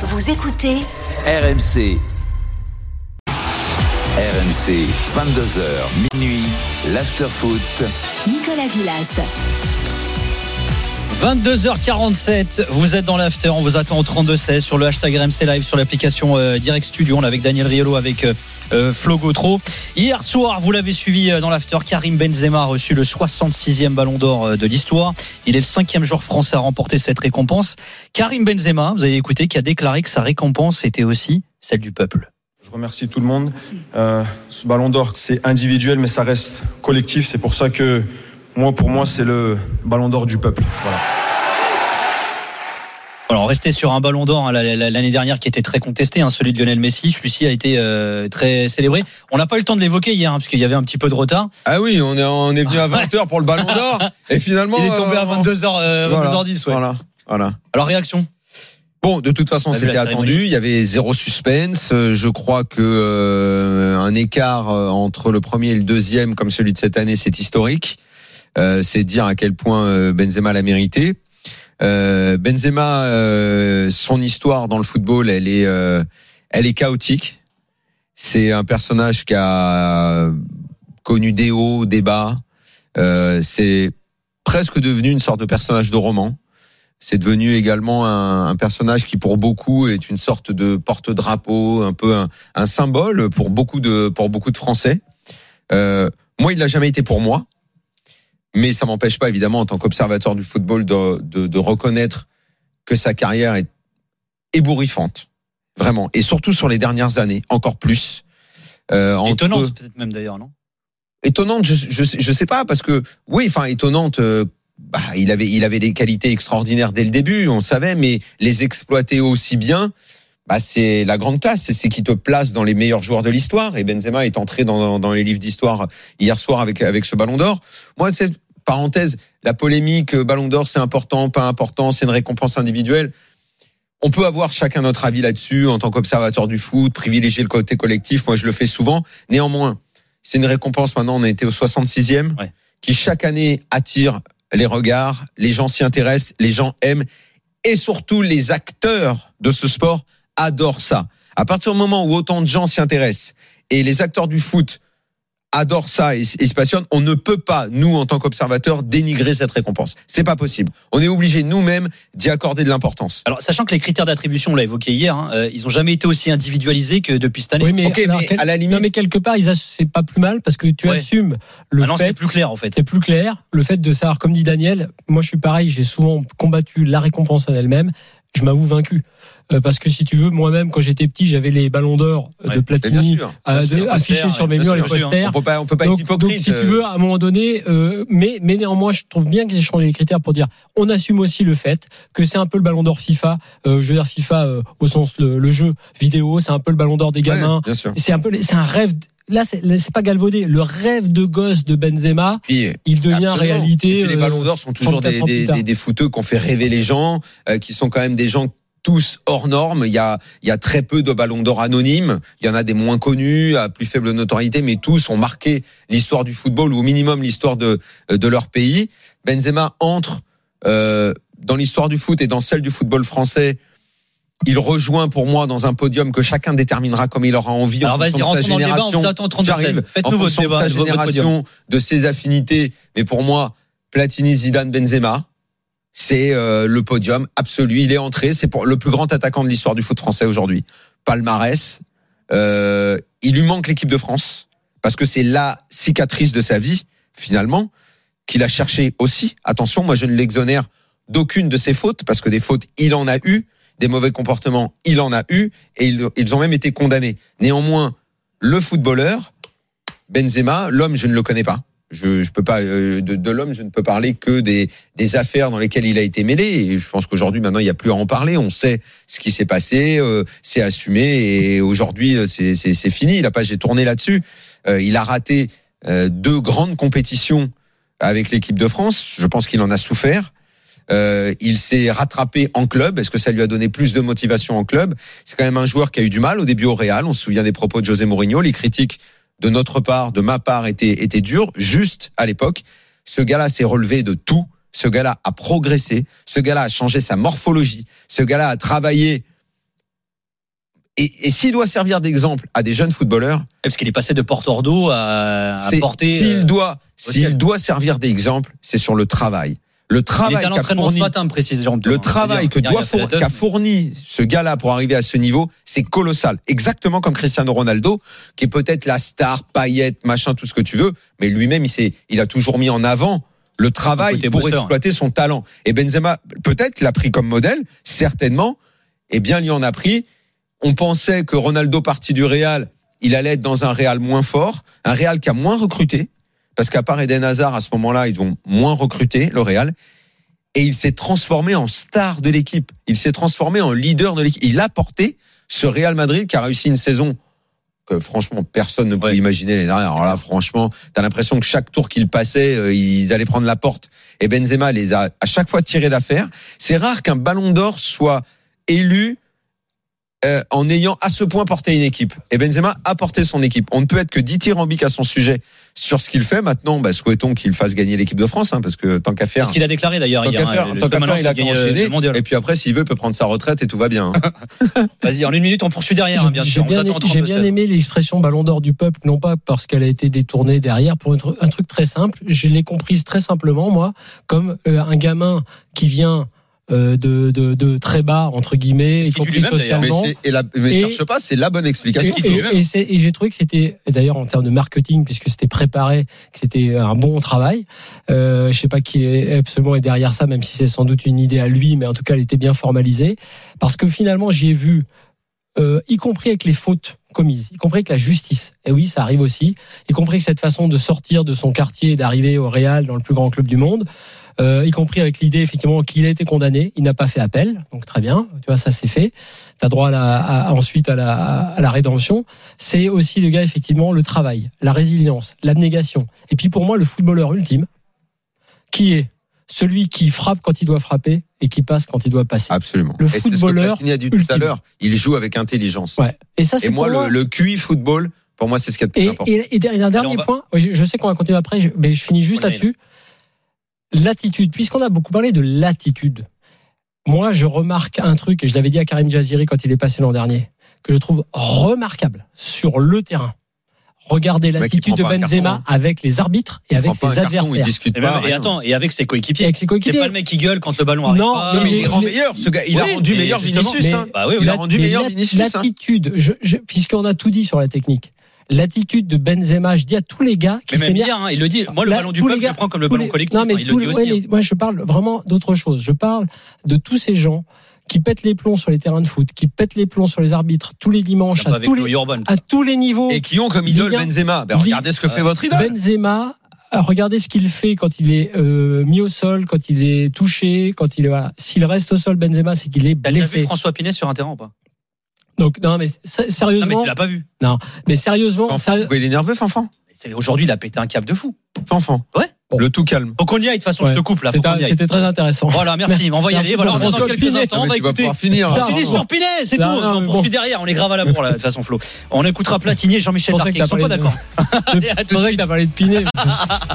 Vous écoutez RMC. RMC, 22h, minuit, l'afterfoot. Nicolas Villas. 22h47, vous êtes dans l'after, on vous attend au 32-16 sur le hashtag RMC Live, sur l'application euh, Direct Studio, on est avec Daniel Riolo, avec euh, euh, Flo Gautreau. Hier soir, vous l'avez suivi dans l'after, Karim Benzema a reçu le 66e ballon d'or de l'histoire. Il est le cinquième joueur français à remporter cette récompense. Karim Benzema, vous avez écouté, qui a déclaré que sa récompense était aussi celle du peuple. Je remercie tout le monde. Ce ballon d'or, c'est individuel, mais ça reste collectif. C'est pour ça que moi, pour moi, c'est le ballon d'or du peuple. Alors, on restait sur un ballon d'or hein, la- la- l'année dernière qui était très contesté, hein, celui de Lionel Messi. Celui-ci a été euh, très célébré. On n'a pas eu le temps de l'évoquer hier, hein, parce qu'il y avait un petit peu de retard. Ah oui, on est, on est venu à 20h pour le ballon d'or. Et finalement. Il est tombé à euh, 22h, euh, voilà. 22h10. Ouais. Voilà. Voilà. Alors, réaction? Bon, de toute façon, c'était attendu. Il y avait zéro suspense. Euh, Je crois que euh, un écart euh, entre le premier et le deuxième, comme celui de cette année, c'est historique. Euh, c'est dire à quel point euh, Benzema l'a mérité. Euh, Benzema, euh, son histoire dans le football, elle est, euh, elle est chaotique. C'est un personnage qui a connu des hauts, des bas. Euh, c'est presque devenu une sorte de personnage de roman. C'est devenu également un, personnage qui, pour beaucoup, est une sorte de porte-drapeau, un peu un, un symbole pour beaucoup de pour beaucoup de Français. Euh, moi, il l'a jamais été pour moi, mais ça m'empêche pas, évidemment, en tant qu'observateur du football, de, de, de reconnaître que sa carrière est ébouriffante, vraiment, et surtout sur les dernières années, encore plus. Euh, entre- Étonnante, peut-être même d'ailleurs, non? Étonnante, je, je, sais- je sais pas parce que oui, enfin étonnante. euh, bah, il avait il avait des qualités extraordinaires dès le début, on le savait, mais les exploiter aussi bien, bah, c'est la grande classe. C'est- qui te place dans les meilleurs joueurs de l'histoire. Et Benzema est entré dans, dans les livres d'histoire hier soir avec avec ce Ballon d'Or. Moi, c'est parenthèse, la polémique euh, Ballon d'Or, c'est important, pas important, c'est une récompense individuelle. On peut avoir chacun notre avis là-dessus en tant qu'observateur du foot, privilégier le côté collectif. Moi, je le fais souvent. Néanmoins, c'est une récompense. Maintenant, on a été au 66e, Ouais. qui chaque année attire les regards. Les gens s'y intéressent, les gens aiment, et surtout les acteurs de ce sport adorent ça. À partir du moment où autant de gens s'y intéressent et les acteurs du foot adorent ça et, et se passionnent, on ne peut pas, nous, en tant qu'observateurs, dénigrer cette récompense. C'est pas possible. On est obligé nous-mêmes d'y accorder de l'importance. Alors, sachant que les critères d'attribution, on l'a évoqué hier, hein, euh, ils ont jamais été aussi individualisés que depuis cette année. Oui, mais, Ok, alors, mais quel- à la limite- non, mais quelque part, c'est pas plus mal parce que tu Ouais. assumes le Ah non, c'est fait. plus clair en fait. C'est plus clair. Le fait de savoir, comme dit Daniel, moi je suis pareil, j'ai souvent combattu la récompense en elle-même. Je m'avoue vaincu. Euh, parce que si tu veux, moi-même, quand j'étais petit, j'avais les ballons d'or euh, Ouais, de Mais bien Platini sûr. euh, bien sûr, de- les affichés sur mes bien murs, les bien posters. On peut pas, on peut pas donc, être hypocrite. donc, si tu euh, veux, à un moment donné, euh, mais, mais néanmoins, je trouve bien qu'ils aient changé les critères pour dire, on assume aussi le fait que c'est un peu le ballon d'or FIFA, euh, je veux dire FIFA euh, au sens le, le jeu vidéo, c'est un peu le ballon d'or des gamins. ouais, bien. C'est un peu, c'est un rêve. Là, c'est pas galvaudé. Le rêve de gosse de Benzema, il devient Absolument. réalité. Les euh, ballons d'or sont toujours 34 des, des, des, qui ont fait rêver les gens, euh, qui sont quand même des gens tous hors normes. Il y a, il y a très peu de ballons d'or anonymes. Il y en a des moins connus, à plus faible notoriété, mais tous ont marqué l'histoire du football ou au minimum l'histoire de, de leur pays. Benzema entre euh, dans l'histoire du foot et dans celle du football français. Il rejoint pour moi dans un podium que chacun déterminera comme il aura envie. en Alors vas-y, fonction de sa rentrons dans le débat, on attend au 32 J'arrive. 16. en Faites-nous votre débat, de sa génération, de ses affinités. Mais pour moi, Platini, Zidane, Benzema, c'est euh, le podium absolu. Il est entré, c'est pour le plus grand attaquant de l'histoire du foot français aujourd'hui. Palmarès. Euh, il lui manque l'équipe de France parce que c'est la cicatrice de sa vie finalement qu'il a cherché aussi. Attention, moi je ne l'exonère d'aucune de ses fautes parce que des fautes il en a eu, des mauvais comportements il en a eu et ils, ont même été condamnés. Néanmoins, le footballeur Benzema, l'homme je ne le connais pas. Je, je peux pas euh, de, de l'homme, je ne peux parler que des, des affaires dans lesquelles il a été mêlé. Et je pense qu'aujourd'hui, maintenant, il n'y a plus à en parler. On sait ce qui s'est passé, euh, c'est assumé, et aujourd'hui, euh, c'est fini. La page est tournée là-dessus. Euh, il a raté euh, deux grandes compétitions avec l'équipe de France. Je pense qu'il en a souffert. Euh, il s'est rattrapé en club. Est-ce que ça lui a donné plus de motivation en club? C'est quand même un joueur qui a eu du mal au début au Real. On se souvient des propos de José Mourinho. Les critiques de notre part, de ma part, étaient, étaient dures, juste à l'époque. Ce gars-là s'est relevé de tout. Ce gars-là a progressé. Ce gars-là a changé sa morphologie. Ce gars-là a travaillé Et, et s'il doit servir d'exemple à des jeunes footballeurs, Parce qu'il est passé de Porto-Ordo à, à porter. s'il euh, doit, s'il doit servir d'exemple, c'est sur le travail. Le il travail qu'a ce fourni- matin, précise Jérôme le travail que doit qu'a fourni ce gars-là pour arriver à ce niveau, c'est colossal. Exactement comme Cristiano Ronaldo, qui est peut-être la star, paillette, machin, tout ce que tu veux, mais lui-même, il il a toujours mis en avant le travail pour bosseur. exploiter son talent. Et Benzema, peut-être l'a pris comme modèle, certainement, et bien lui en a pris. On pensait que Ronaldo parti du Real, il allait être dans un Real moins fort, un Real qui a moins recruté, parce qu'à part Eden Hazard, à ce moment-là, ils ont moins recruté, le Real et il s'est transformé en star de l'équipe. Il s'est transformé en leader de l'équipe. Il a porté ce Real Madrid qui a réussi une saison que franchement personne ne pouvait Ouais. imaginer les dernières. Alors là, franchement, t'as l'impression que chaque tour qu'ils passaient, euh, ils allaient prendre la porte. Et Benzema les a à chaque fois tirés d'affaire. C'est rare qu'un Ballon d'Or soit élu euh, en ayant à ce point porté une équipe. Et Benzema a porté son équipe. On ne peut être que dithyrambique à son sujet sur ce qu'il fait. Maintenant, bah, souhaitons qu'il fasse gagner l'équipe de France, hein, parce que tant qu'à faire. C'est ce qu'il a déclaré d'ailleurs Tant hier. qu'à faire, hein, tant qu'à faire, il a gagner qu'à le- enchaîner. le mondial. Et puis après, s'il veut, il peut prendre sa retraite et tout va bien. hein. Vas-y, en une minute, on poursuit derrière, hein, bien J'ai sûr. Bien, attend en j'ai 32. bien aimé l'expression ballon d'or du peuple, non pas parce qu'elle a été détournée derrière, pour un tru- un truc très simple. Je l'ai comprise très simplement, moi, comme euh, un gamin qui vient de, de, de très bas, entre guillemets, y compris. Mais, socialement. c'est- et la- mais Et- cherche pas, c'est la bonne explication. Et, et et j'ai trouvé que c'était, d'ailleurs en termes de marketing, puisque c'était préparé, que c'était un bon travail. Euh, je sais pas qui est absolument est derrière ça, même si c'est sans doute une idée à lui, mais en tout cas elle était bien formalisée. Parce que finalement j'y ai vu, euh, y compris avec les fautes commises, y compris avec la justice. Et oui, ça arrive aussi. Y compris avec cette façon de sortir de son quartier et d'arriver au Real, dans le plus grand club du monde. Euh, y compris avec l'idée effectivement qu'il a été condamné, il n'a pas fait appel, donc très bien, tu vois ça c'est fait. Tu as droit à la, à- ensuite à la, à la rédemption. C'est aussi le gars effectivement le travail, la résilience, l'abnégation. Et puis pour moi le footballeur ultime, qui est celui qui frappe quand il doit frapper et qui passe quand il doit passer. Absolument. Le Et c'est ce que footballeur a dit tout à ultime. l'heure. Il joue avec intelligence. Ouais. Et ça c'est moi, pour le, le QI football, pour moi, c'est ce qu'il y a de plus Et, important. et, et der- et un dernier va- point, je, je sais qu'on va continuer après, je- mais je finis juste là-dessus. L'attitude, puisqu'on a beaucoup parlé de l'attitude, moi je remarque un truc, et je l'avais dit à Karim Jaziri quand il est passé l'an dernier, que je trouve remarquable sur le terrain. Regardez il l'attitude de Benzema carton, avec les arbitres et Il avec ses carton, il adversaires. discute Et, pas. et attends, et avec ses coéquipiers. avec ses C'est pas le mec qui gueule quand le ballon arrive Non, pas. non, Non, mais il mais- rend meilleur, ce gars. Il a rendu meilleur Vinicius. mais- hein. Bah oui. Il a rendu meilleur Vinicius. hein. L'attitude, puisqu'on a tout dit sur la technique, l'attitude de Benzema, je dis à tous les gars qui Mais même hier, hein, il le dit. Moi, le Là, ballon du peuple, je le prends comme le ballon les- collectif. Non, mais hein, il le dit aussi. ouais, mais moi, je parle vraiment d'autre chose. Je parle de tous ces gens qui pètent les plombs sur les terrains de foot, qui pètent les plombs sur les arbitres tous les dimanches, à tous, les, Urban. à tous les niveaux. Et qui ont comme idole Ligue Benzema. Ben, regardez ce que fait votre idole. Benzema, ah, regardez ce qu'il fait quand il est euh, mis au sol, quand il est touché, quand il est voilà. S'il reste au sol, Benzema, c'est qu'il est T'as déjà vu blessé. François Pinet sur un terrain ou pas? Donc non, mais s- Non, mais sérieusement, tu l'as pas vu. mais sérieusement, Fanfan. sérieux- Il est nerveux, Fanfan? C'est- Aujourd'hui, il a pété un cap de fou. Fanfan. Ouais. Le tout calme. Faut qu'on y aille. De toute façon, Ouais. je te coupe là. Faut qu'on y c'était aille. c'était très intéressant. Voilà, merci. On va y Merci aller. Voilà, on dans quelques Pinet. instants. On Non, va mais tu vas écouter. finir. On Non, finit non. sur Pinet, c'est tout. Non, non, On poursuit bon. derrière. On est grave à la bourre là, de toute façon, Flo. On écoutera Platinier, Jean-Michel Je pensais Larquet. que Ils sont pas d'accord. De pensais que t'as parlé de Pinet.